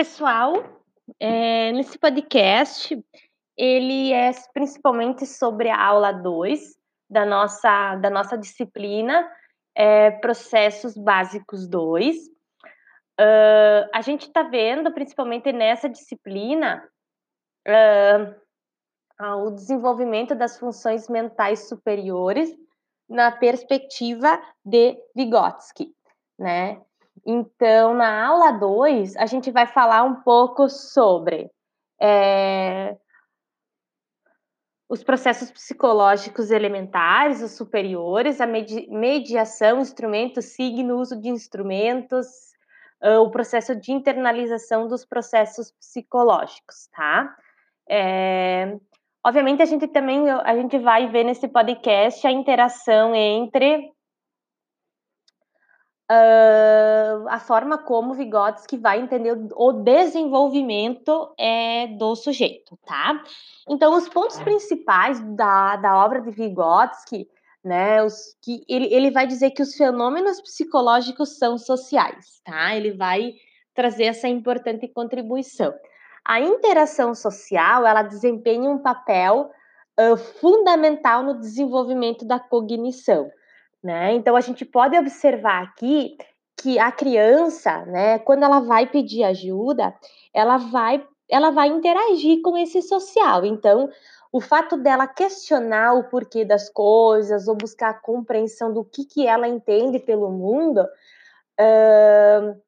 pessoal, é, nesse podcast, ele é principalmente sobre a aula 2 da nossa, da nossa disciplina, é, Processos Básicos 2. Uh, a gente está vendo, principalmente nessa disciplina, uh, o desenvolvimento das funções mentais superiores na perspectiva de Vygotsky, né? Então, na aula 2, a gente vai falar um pouco sobre é, os processos psicológicos elementares, os superiores, a medi mediação, instrumento, signo, uso de instrumentos, uh, o processo de internalização dos processos psicológicos, tá? É, obviamente, a gente também a gente vai ver nesse podcast a interação entre uh, a forma como Vygotsky vai entender o desenvolvimento é, do sujeito, tá? Então, os pontos principais da, da obra de Vygotsky, né, os, que ele, ele vai dizer que os fenômenos psicológicos são sociais, tá? Ele vai trazer essa importante contribuição. A interação social, ela desempenha um papel uh, fundamental no desenvolvimento da cognição. Né? Então a gente pode observar aqui que a criança, né, quando ela vai pedir ajuda, ela vai ela vai interagir com esse social. Então, o fato dela questionar o porquê das coisas ou buscar a compreensão do que, que ela entende pelo mundo uh,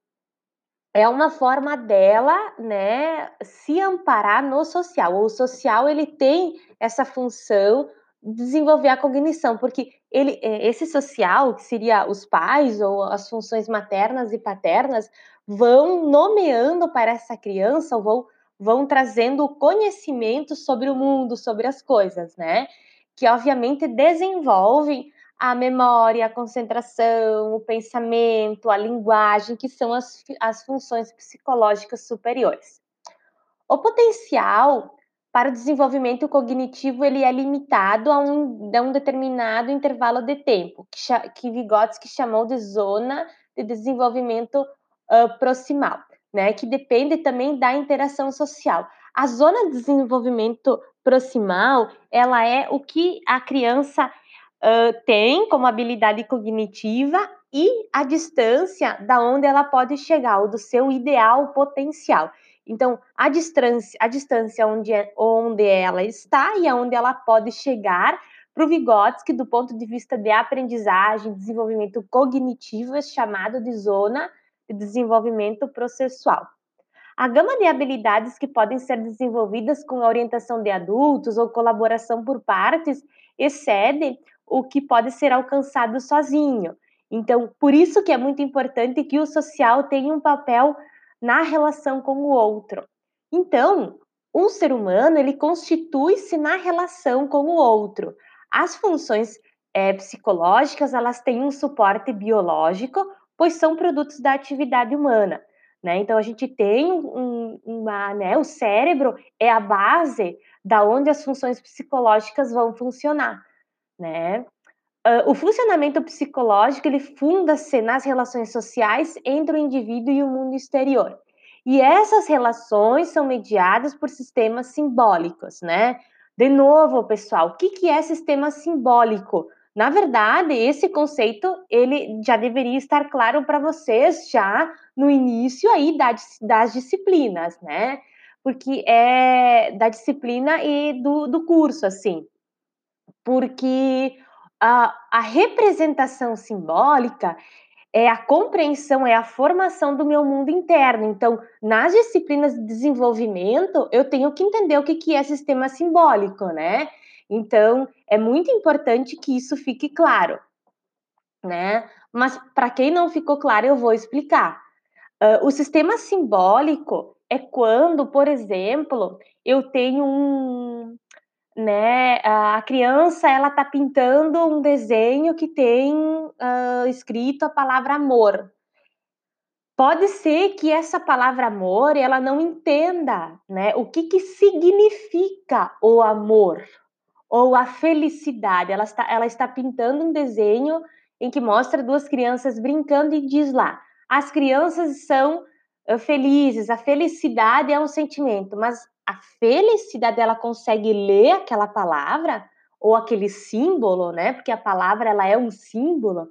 é uma forma dela, né, se amparar no social. O social ele tem essa função desenvolver a cognição, porque ele, é, esse social, que seria os pais ou as funções maternas e paternas, vão nomeando para essa criança, ou vão, vão trazendo conhecimento sobre o mundo, sobre as coisas, né? Que obviamente desenvolvem a memória, a concentração, o pensamento, a linguagem, que são as, as funções psicológicas superiores. O potencial para o desenvolvimento cognitivo ele é limitado a um, a um determinado intervalo de tempo, que, que Vygotsky chamou de zona de desenvolvimento uh, proximal, né, que depende também da interação social. A zona de desenvolvimento proximal, ela é o que a criança uh, tem como habilidade cognitiva e a distância da onde ela pode chegar, ou do seu ideal potencial. Então, a distância, a distância onde, é, onde ela está e aonde ela pode chegar para o Vygotsky, do ponto de vista de aprendizagem, desenvolvimento cognitivo, é chamado de zona de desenvolvimento processual. A gama de habilidades que podem ser desenvolvidas com a orientação de adultos ou colaboração por partes excede o que pode ser alcançado sozinho. Então, por isso que é muito importante que o social tenha um papel na relação com o outro. Então, um ser humano ele constitui-se na relação com o outro. As funções é, psicológicas elas têm um suporte biológico, pois são produtos da atividade humana. Né? Então a gente tem um, uma, né, o cérebro é a base da onde as funções psicológicas vão funcionar, né? Uh, o funcionamento psicológico ele funda-se nas relações sociais entre o indivíduo e o mundo exterior. E essas relações são mediadas por sistemas simbólicos, né? De novo, pessoal, o que, que é sistema simbólico? Na verdade, esse conceito ele já deveria estar claro para vocês já no início aí das, das disciplinas, né? Porque é da disciplina e do, do curso, assim. Porque a, a representação simbólica é a compreensão, é a formação do meu mundo interno. Então, nas disciplinas de desenvolvimento, eu tenho que entender o que, que é sistema simbólico, né? Então, é muito importante que isso fique claro, né? Mas, para quem não ficou claro, eu vou explicar. Uh, o sistema simbólico é quando, por exemplo, eu tenho um, né? A criança ela tá pintando um desenho que tem uh, escrito a palavra amor. Pode ser que essa palavra amor ela não entenda, né? O que que significa o amor ou a felicidade? Ela está, ela está pintando um desenho em que mostra duas crianças brincando e diz lá: as crianças são felizes. A felicidade é um sentimento, mas a felicidade ela consegue ler aquela palavra ou aquele símbolo, né? Porque a palavra ela é um símbolo,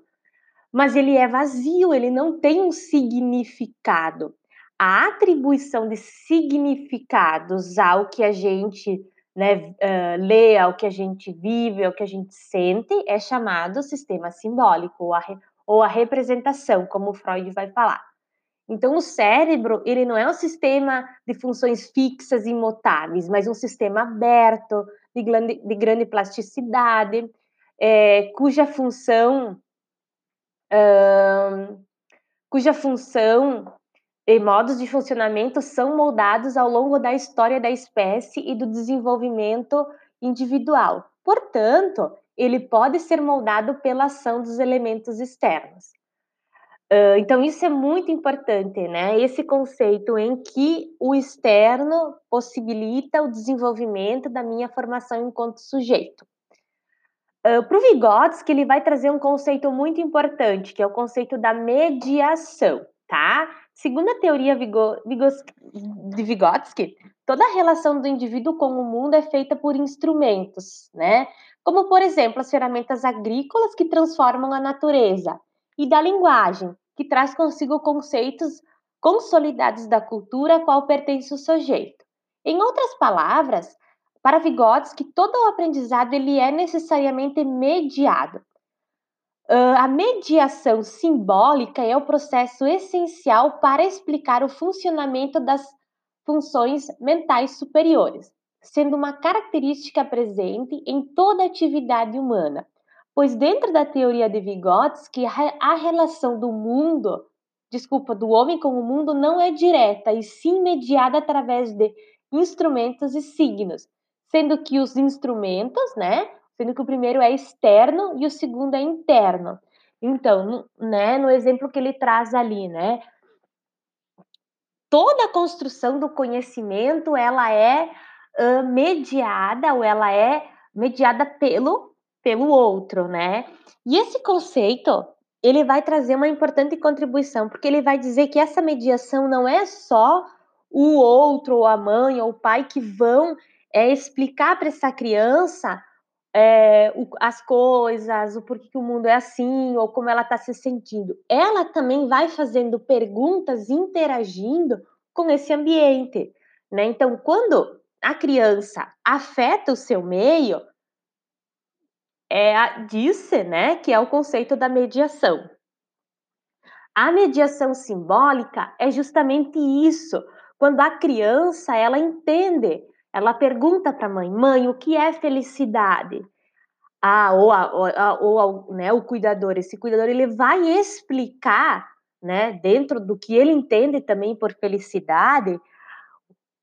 mas ele é vazio, ele não tem um significado. A atribuição de significados ao que a gente né, uh, lê, ao que a gente vive, ao que a gente sente, é chamado sistema simbólico ou a, ou a representação, como Freud vai falar. Então, o cérebro, ele não é um sistema de funções fixas e imutáveis, mas um sistema aberto, de grande, de grande plasticidade, é, cuja função cuja função e modos de funcionamento são moldados ao longo da história da espécie e do desenvolvimento individual. Portanto, ele pode ser moldado pela ação dos elementos externos. Então, isso é muito importante, né? Esse conceito em que o externo possibilita o desenvolvimento da minha formação enquanto sujeito. Uh, Para o Vygotsky, ele vai trazer um conceito muito importante, que é o conceito da mediação, tá? Segundo a teoria de Vygotsky, toda a relação do indivíduo com o mundo é feita por instrumentos, né? Como, por exemplo, as ferramentas agrícolas que transformam a natureza, e da linguagem, que traz consigo conceitos consolidados da cultura a qual pertence o sujeito. Em outras palavras, para Vygotsky, todo o aprendizado ele é necessariamente mediado. Uh, a mediação simbólica é o processo essencial para explicar o funcionamento das funções mentais superiores, sendo uma característica presente em toda atividade humana, pois dentro da teoria de Vygotsky, a relação do mundo, desculpa, do homem com o mundo não é direta e sim mediada através de instrumentos e signos, sendo que os instrumentos, né, sendo que o primeiro é externo e o segundo é interno. Então, né, no exemplo que ele traz ali, né, toda a construção do conhecimento, ela é uh, mediada ou ela é mediada pelo pelo outro, né? E esse conceito, ele vai trazer uma importante contribuição, porque ele vai dizer que essa mediação não é só o outro, ou a mãe, ou o pai que vão é, explicar para essa criança é, o, as coisas, o porquê que o mundo é assim, ou como ela está se sentindo. Ela também vai fazendo perguntas, interagindo com esse ambiente. Né? Então, quando a criança afeta o seu meio, é a, disse, né, que é o conceito da mediação. A mediação simbólica é justamente isso. Quando a criança ela entende, ela pergunta para a mãe, mãe, o que é felicidade? Ah, ou, a, ou, a, ou né, o cuidador, esse cuidador ele vai explicar, né, dentro do que ele entende também por felicidade,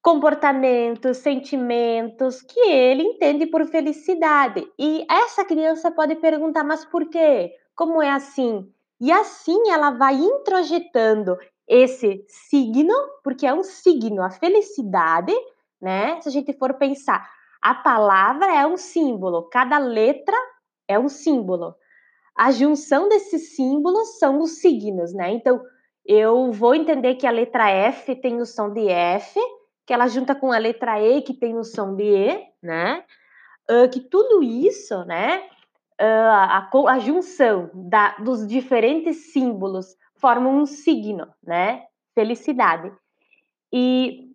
comportamentos, sentimentos que ele entende por felicidade. E essa criança pode perguntar, mas por quê? Como é assim? E assim ela vai introjetando esse signo, porque é um signo, a felicidade, né? Se a gente for pensar, a palavra é um símbolo, cada letra é um símbolo. A junção desses símbolos são os signos, né? Então, eu vou entender que a letra F tem o som de F, que ela junta com a letra E, que tem o som de E, né? Uh, que tudo isso, né? Uh, a, a, junção da, dos diferentes símbolos formam um signo, né? Felicidade. E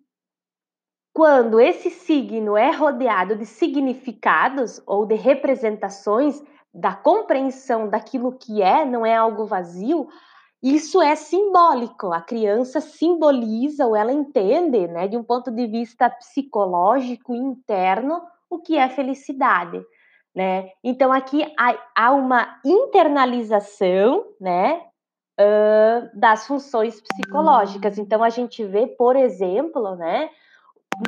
quando esse signo é rodeado de significados ou de representações da compreensão daquilo que é, não é algo vazio, isso é simbólico. A criança simboliza ou ela entende, né, de um ponto de vista psicológico interno, o que é felicidade, né? Então aqui há, uma internalização, né, uh, das funções psicológicas. Então a gente vê, por exemplo, né,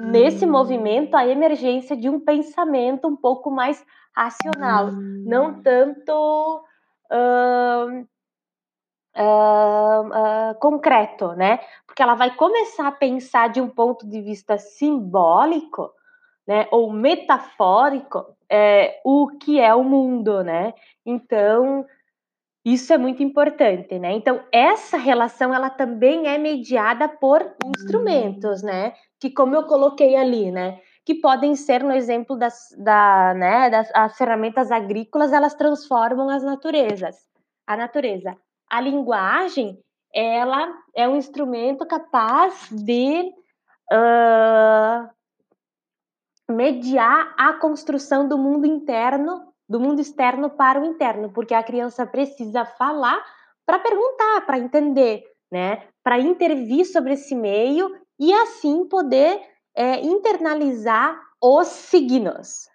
nesse movimento a emergência de um pensamento um pouco mais racional, não tanto uh, uh, uh, concreto, né? Porque ela vai começar a pensar de um ponto de vista simbólico, né? Ou metafórico, é, o que é o mundo, né? Então, Isso é muito importante, né? Então, essa relação, ela também é mediada por instrumentos, né? Que, como eu coloquei ali, né? Que podem ser, no exemplo das, da, né, das as ferramentas agrícolas, elas transformam as naturezas, a natureza. A linguagem, ela é um instrumento capaz de uh, mediar a construção do mundo interno do mundo externo para o interno, porque a criança precisa falar para perguntar, para entender, né? Para intervir sobre esse meio e assim poder é, internalizar os signos.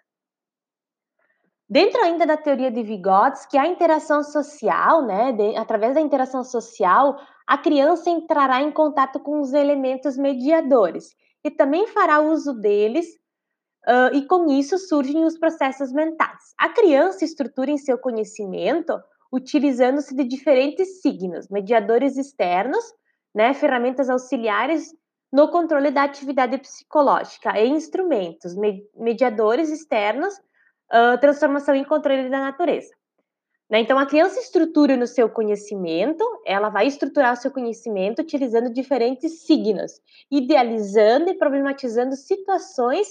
Dentro ainda da teoria de Vygotsky, a interação social, né, de, através da interação social, a criança entrará em contato com os elementos mediadores e também fará uso deles Uh, e com isso surgem os processos mentais. A criança estrutura em seu conhecimento utilizando-se de diferentes signos, mediadores externos, né, ferramentas auxiliares no controle da atividade psicológica e instrumentos, me mediadores externos, transformação e controle da natureza. Né? Então, a criança estrutura no seu conhecimento, ela vai estruturar o seu conhecimento utilizando diferentes signos, idealizando e problematizando situações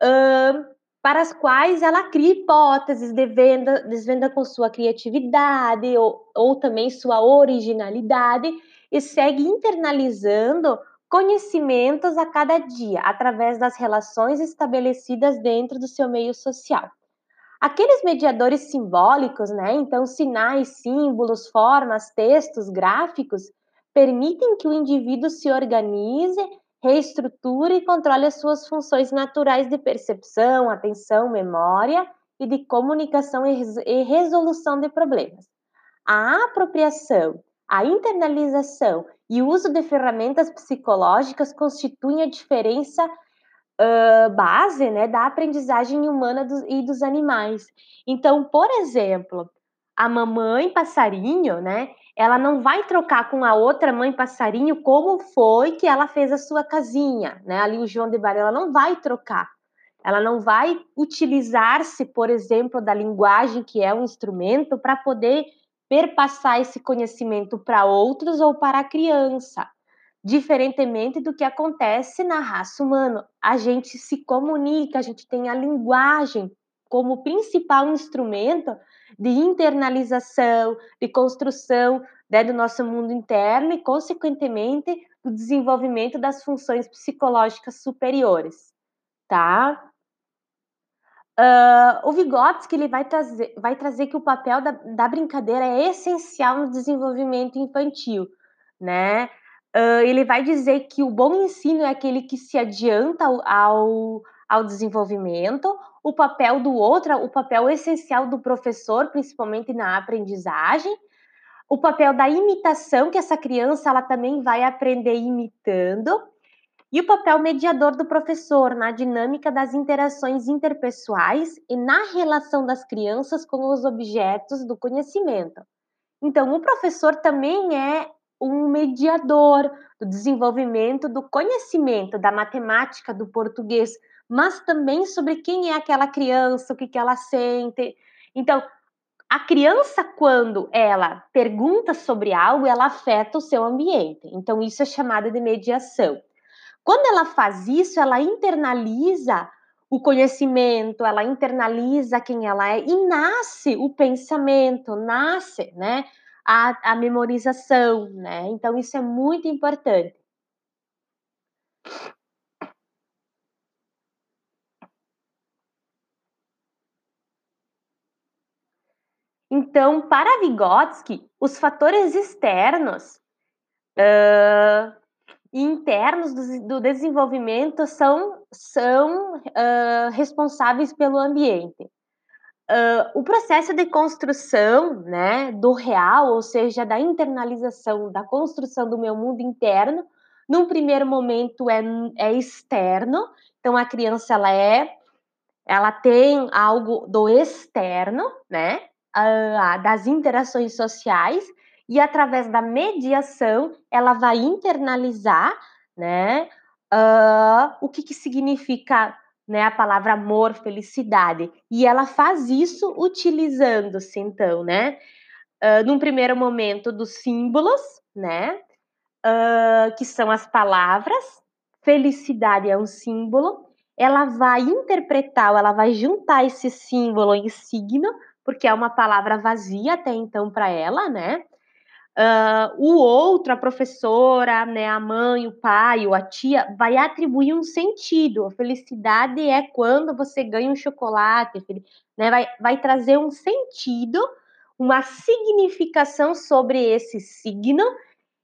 uh, para as quais ela cria hipóteses, desvenda, desvenda com sua criatividade ou, ou também sua originalidade e segue internalizando conhecimentos a cada dia através das relações estabelecidas dentro do seu meio social. Aqueles mediadores simbólicos, né, então sinais, símbolos, formas, textos, gráficos, permitem que o indivíduo se organize reestruture e controle as suas funções naturais de percepção, atenção, memória e de comunicação e resolução de problemas. A apropriação, a internalização e o uso de ferramentas psicológicas constituem a diferença uh, base né, da aprendizagem humana do, e dos animais. Então, por exemplo, a mamãe passarinho, né, ela não vai trocar com a outra mãe passarinho como foi que ela fez a sua casinha, né? Ali o João de Barão, ela não vai trocar. Ela não vai utilizar-se, por exemplo, da linguagem que é um instrumento para poder perpassar esse conhecimento para outros ou para a criança. Diferentemente do que acontece na raça humana. A gente se comunica, a gente tem a linguagem como principal instrumento de internalização, de construção né, do nosso mundo interno e, consequentemente, do desenvolvimento das funções psicológicas superiores, tá? Uh, o Vygotsky ele vai trazer, vai trazer que o papel da, da brincadeira é essencial no desenvolvimento infantil, né? Uh, ele vai dizer que o bom ensino é aquele que se adianta ao, ao, desenvolvimento, o papel do outro, o papel essencial do professor, principalmente na aprendizagem, o papel da imitação, que essa criança ela também vai aprender imitando, e o papel mediador do professor na dinâmica das interações interpessoais e na relação das crianças com os objetos do conhecimento. Então, o professor também é um mediador do desenvolvimento do conhecimento da matemática, do português, mas também sobre quem é aquela criança, o que, que ela sente. Então, a criança, quando ela pergunta sobre algo, ela afeta o seu ambiente. Então, isso é chamado de mediação. Quando ela faz isso, ela internaliza o conhecimento, ela internaliza quem ela é e nasce o pensamento, nasce, né, a, a memorização, né? Então, isso é muito importante. Então, para Vygotsky, os fatores externos uh, e internos do, do, desenvolvimento são, são uh, responsáveis pelo ambiente. Uh, o processo de construção né, do real, ou seja, da internalização, da construção do meu mundo interno, num primeiro momento é, é externo, então a criança ela é, ela tem algo do externo, né? uh, das interações sociais e através da mediação ela vai internalizar, né, uh, o que, que significa né, a palavra amor, felicidade. E ela faz isso utilizando-se, então, né, uh, num primeiro momento, dos símbolos, né? Uh, que são as palavras. Felicidade é um símbolo. Ela vai interpretar, ela vai juntar esse símbolo em signo, porque é uma palavra vazia até então para ela, né? Uh, o outro, a professora, né, a mãe, o pai ou a tia, vai atribuir um sentido. A felicidade é quando você ganha um chocolate, né, vai, vai trazer um sentido, uma significação sobre esse signo,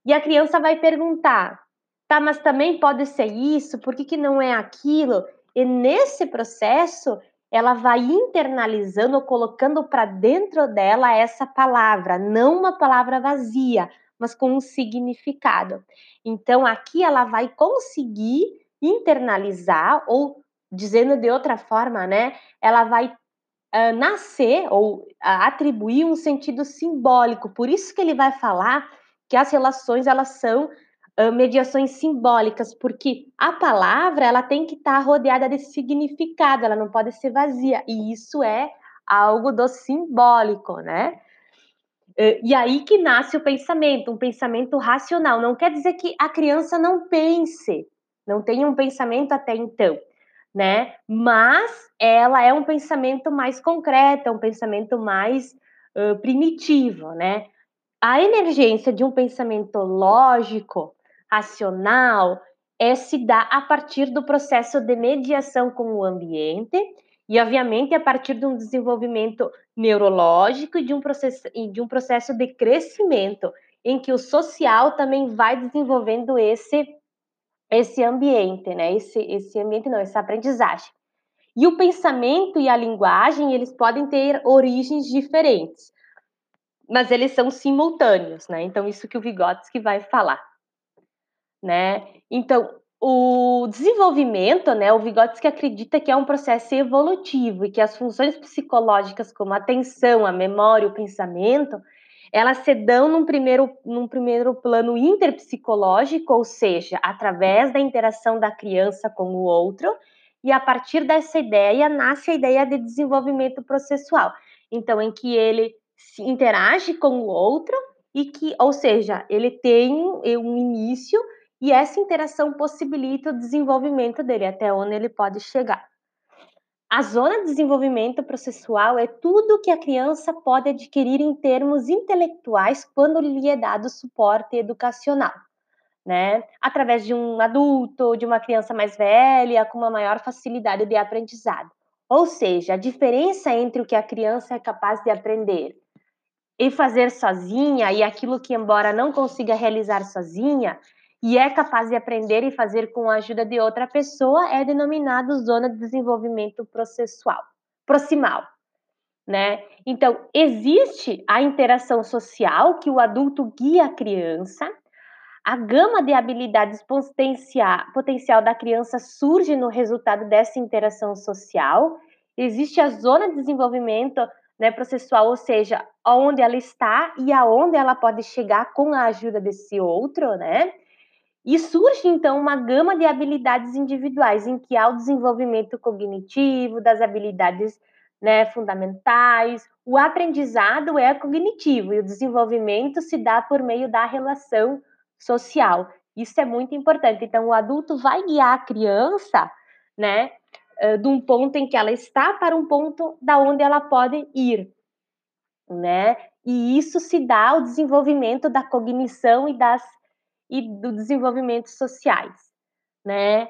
e a criança vai perguntar: tá, mas também pode ser isso, por que, que não é aquilo? E nesse processo, ela vai internalizando, colocando para dentro dela essa palavra, não uma palavra vazia, mas com um significado. Então, aqui ela vai conseguir internalizar, ou dizendo de outra forma, né? Ela vai uh, nascer ou uh, atribuir um sentido simbólico. Por isso que ele vai falar que as relações elas são mediações simbólicas, porque a palavra ela tem que estar tá rodeada de significado, ela não pode ser vazia, e isso é algo do simbólico, né? E aí que nasce o pensamento, um pensamento racional. Não quer dizer que a criança não pense, não tenha um pensamento até então, né? Mas ela é um pensamento mais concreto, é um pensamento mais uh, primitivo, né? A emergência de um pensamento lógico racional é se dá a partir do processo de mediação com o ambiente e, obviamente, a partir de um desenvolvimento neurológico e de um processo, de um processo de crescimento em que o social também vai desenvolvendo esse esse ambiente, né? Esse esse ambiente não, essa aprendizagem. E o pensamento e a linguagem, eles podem ter origens diferentes, mas eles são simultâneos, né? Então isso que o Vygotsky vai falar né? Então, o desenvolvimento, né, o Vygotsky acredita que é um processo evolutivo e que as funções psicológicas como a atenção, a memória, o pensamento, elas se dão num primeiro, num primeiro plano interpsicológico, ou seja, através da interação da criança com o outro, e a partir dessa ideia nasce a ideia de desenvolvimento processual. Então, em que ele se interage com o outro e que, ou seja, ele tem um início e essa interação possibilita o desenvolvimento dele, até onde ele pode chegar. A zona de desenvolvimento processual é tudo que a criança pode adquirir em termos intelectuais quando lhe é dado suporte educacional, né? Através de um adulto, de uma criança mais velha, com uma maior facilidade de aprendizado. Ou seja, a diferença entre o que a criança é capaz de aprender e fazer sozinha e aquilo que, embora não consiga realizar sozinha, e é capaz de aprender e fazer com a ajuda de outra pessoa é denominado zona de desenvolvimento processual, proximal, né? Então, existe a interação social que o adulto guia a criança, a gama de habilidades potencial, da criança surge no resultado dessa interação social, existe a zona de desenvolvimento né, processual, ou seja, onde ela está e aonde ela pode chegar com a ajuda desse outro, né? E surge então uma gama de habilidades individuais em que há o desenvolvimento cognitivo, das habilidades né, fundamentais. O aprendizado é cognitivo e o desenvolvimento se dá por meio da relação social. Isso é muito importante. Então, o adulto vai guiar a criança, né, de um ponto em que ela está para um ponto da onde ela pode ir, né? E isso se dá o desenvolvimento da cognição e das e do desenvolvimento sociais, né?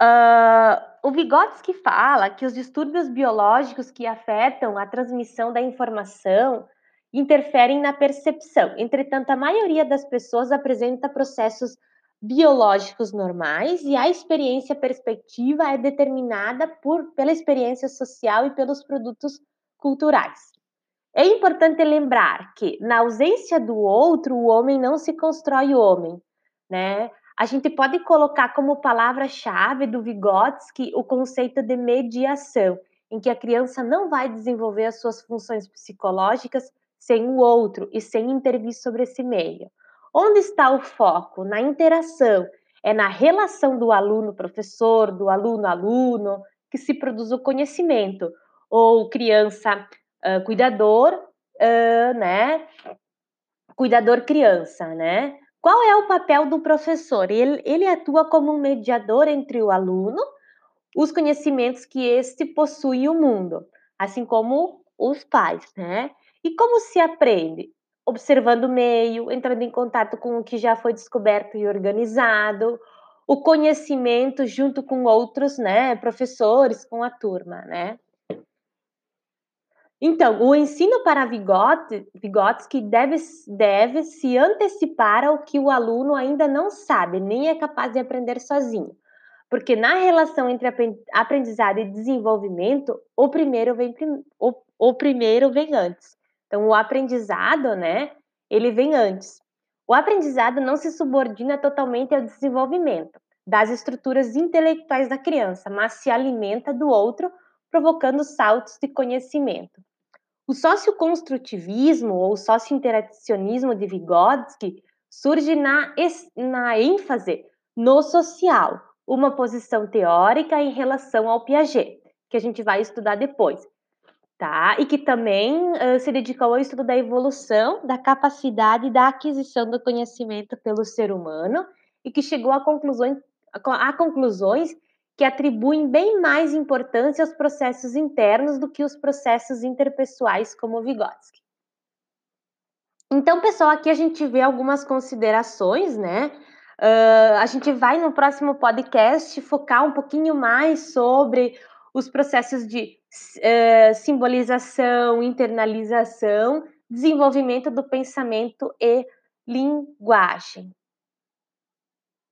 Uh, o Vygotsky fala que os distúrbios biológicos que afetam a transmissão da informação interferem na percepção. Entretanto, a maioria das pessoas apresenta processos biológicos normais e a experiência perspectiva é determinada por, pela experiência social e pelos produtos culturais. É importante lembrar que, na ausência do outro, o homem não se constrói homem, né? A gente pode colocar como palavra-chave do Vygotsky o conceito de mediação, em que a criança não vai desenvolver as suas funções psicológicas sem o outro e sem intervir sobre esse meio. Onde está o foco? Na interação, é na relação do aluno-professor, do aluno-aluno, que se produz o conhecimento, ou criança uh, uh, né? cuidador criança, né? Qual é o papel do professor? Ele, ele atua como um mediador entre o aluno, os conhecimentos que este possui e o mundo, assim como os pais, né? E como se aprende? Observando o meio, entrando em contato com o que já foi descoberto e organizado, o conhecimento junto com outros, né, professores, com a turma, né? Então, o ensino para Vygotsky, Vygotsky deve, deve se antecipar ao que o aluno ainda não sabe, nem é capaz de aprender sozinho. Porque na relação entre aprendizado e desenvolvimento, o primeiro vem, o, o primeiro vem antes. Então, o aprendizado, né, ele vem antes. O aprendizado não se subordina totalmente ao desenvolvimento das estruturas intelectuais da criança, mas se alimenta do outro, provocando saltos de conhecimento. O socioconstrutivismo ou socio-interacionismo de Vygotsky surge na, na ênfase no social, uma posição teórica em relação ao Piaget, que a gente vai estudar depois, tá? E que também uh, se dedicou ao estudo da evolução, da capacidade da aquisição do conhecimento pelo ser humano e que chegou a conclusões, a conclusões que atribuem bem mais importância aos processos internos do que os processos interpessoais, como Vygotsky. Então, pessoal, aqui a gente vê algumas considerações, né? Uh, a gente vai no próximo podcast focar um pouquinho mais sobre os processos de uh, simbolização, internalização, desenvolvimento do pensamento e linguagem.